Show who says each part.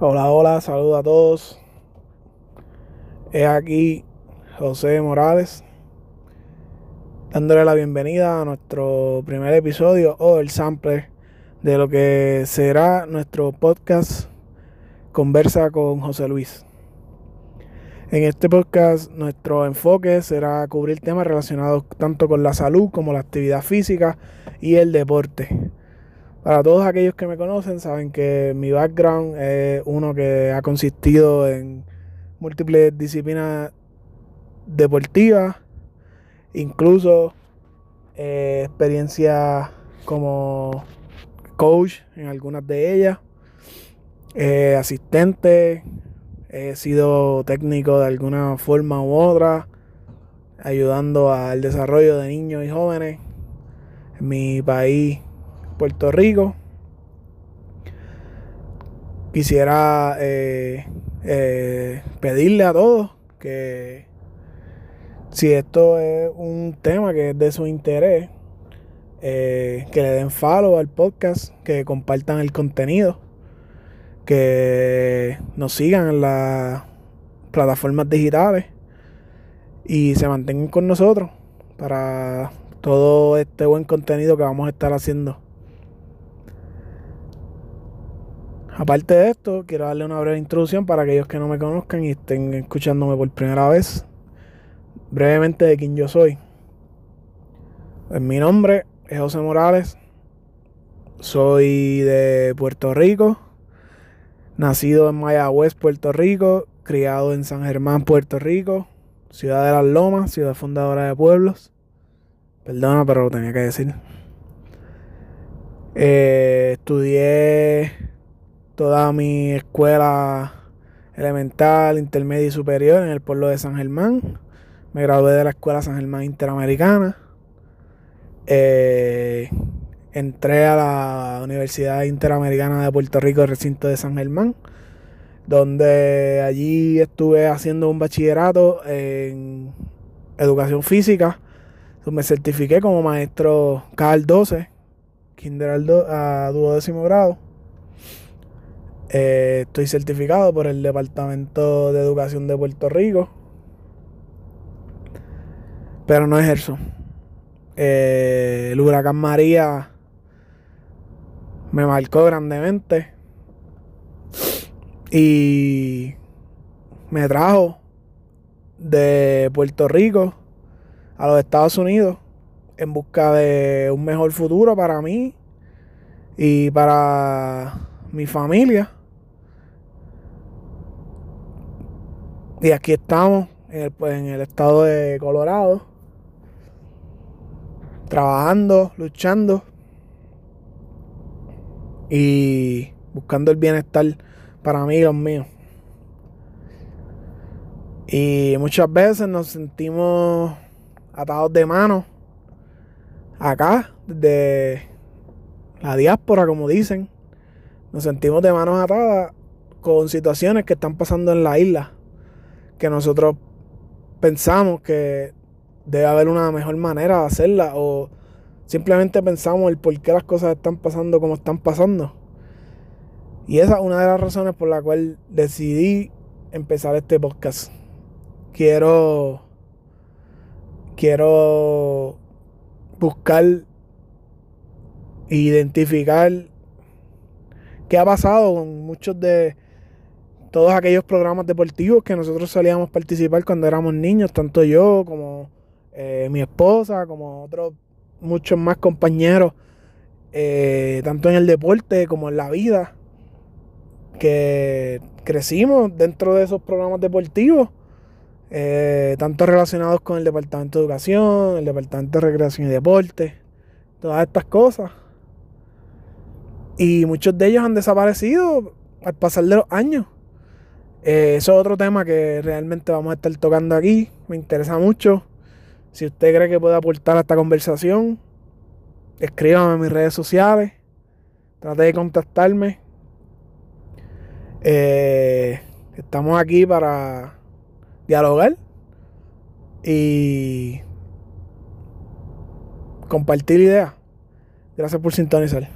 Speaker 1: Hola, hola, saludos a todos. Es aquí José Morales dándole la bienvenida a nuestro primer episodio o el sample de lo que será nuestro podcast Conversa con José Luis. En este podcast nuestro enfoque será cubrir temas relacionados tanto con la salud como la actividad física y el deporte. Para todos aquellos que me conocen, saben que mi background es uno que ha consistido en múltiples disciplinas deportivas, incluso eh, experiencia como coach en algunas de ellas, eh, asistente, he sido técnico de alguna forma u otra, ayudando al desarrollo de niños y jóvenes en mi país Puerto Rico. Quisiera eh, eh, pedirle a todos que si esto es un tema que es de su interés, eh, que le den follow al podcast, que compartan el contenido, que nos sigan en las plataformas digitales y se mantengan con nosotros para todo este buen contenido que vamos a estar haciendo. Aparte de esto, quiero darle una breve introducción para aquellos que no me conozcan y estén escuchándome por primera vez. Brevemente de quién yo soy. Pues mi nombre es José Morales. Soy de Puerto Rico. Nacido en Mayagüez, Puerto Rico. Criado en San Germán, Puerto Rico. Ciudad de las Lomas, ciudad fundadora de pueblos. Perdona, pero lo tenía que decir. Eh, estudié toda mi escuela elemental, intermedia y superior en el pueblo de San Germán. Me gradué de la Escuela San Germán Interamericana. Eh, entré a la Universidad Interamericana de Puerto Rico, recinto de San Germán, donde allí estuve haciendo un bachillerato en educación física. Me certifiqué como maestro CAL 12, kinder a duodécimo grado. Eh, estoy certificado por el Departamento de Educación de Puerto Rico, pero no ejerzo. Eh, el huracán María me marcó grandemente y me trajo de Puerto Rico a los Estados Unidos en busca de un mejor futuro para mí y para mi familia. Y aquí estamos, en el, pues, en el estado de Colorado, trabajando, luchando y buscando el bienestar para mí y los míos. Y muchas veces nos sentimos atados de manos acá, desde la diáspora, como dicen. Nos sentimos de manos atadas con situaciones que están pasando en la isla que nosotros pensamos que debe haber una mejor manera de hacerla o simplemente pensamos el por qué las cosas están pasando como están pasando. Y esa es una de las razones por la cual decidí empezar este podcast. Quiero quiero buscar identificar qué ha pasado con muchos de todos aquellos programas deportivos que nosotros solíamos participar cuando éramos niños, tanto yo como eh, mi esposa, como otros muchos más compañeros, eh, tanto en el deporte como en la vida, que crecimos dentro de esos programas deportivos, eh, tanto relacionados con el Departamento de Educación, el Departamento de Recreación y Deporte, todas estas cosas. Y muchos de ellos han desaparecido al pasar de los años. Eh, eso es otro tema que realmente vamos a estar tocando aquí. Me interesa mucho. Si usted cree que puede aportar a esta conversación, escríbame en mis redes sociales. Trate de contactarme. Eh, estamos aquí para dialogar y compartir ideas. Gracias por sintonizar.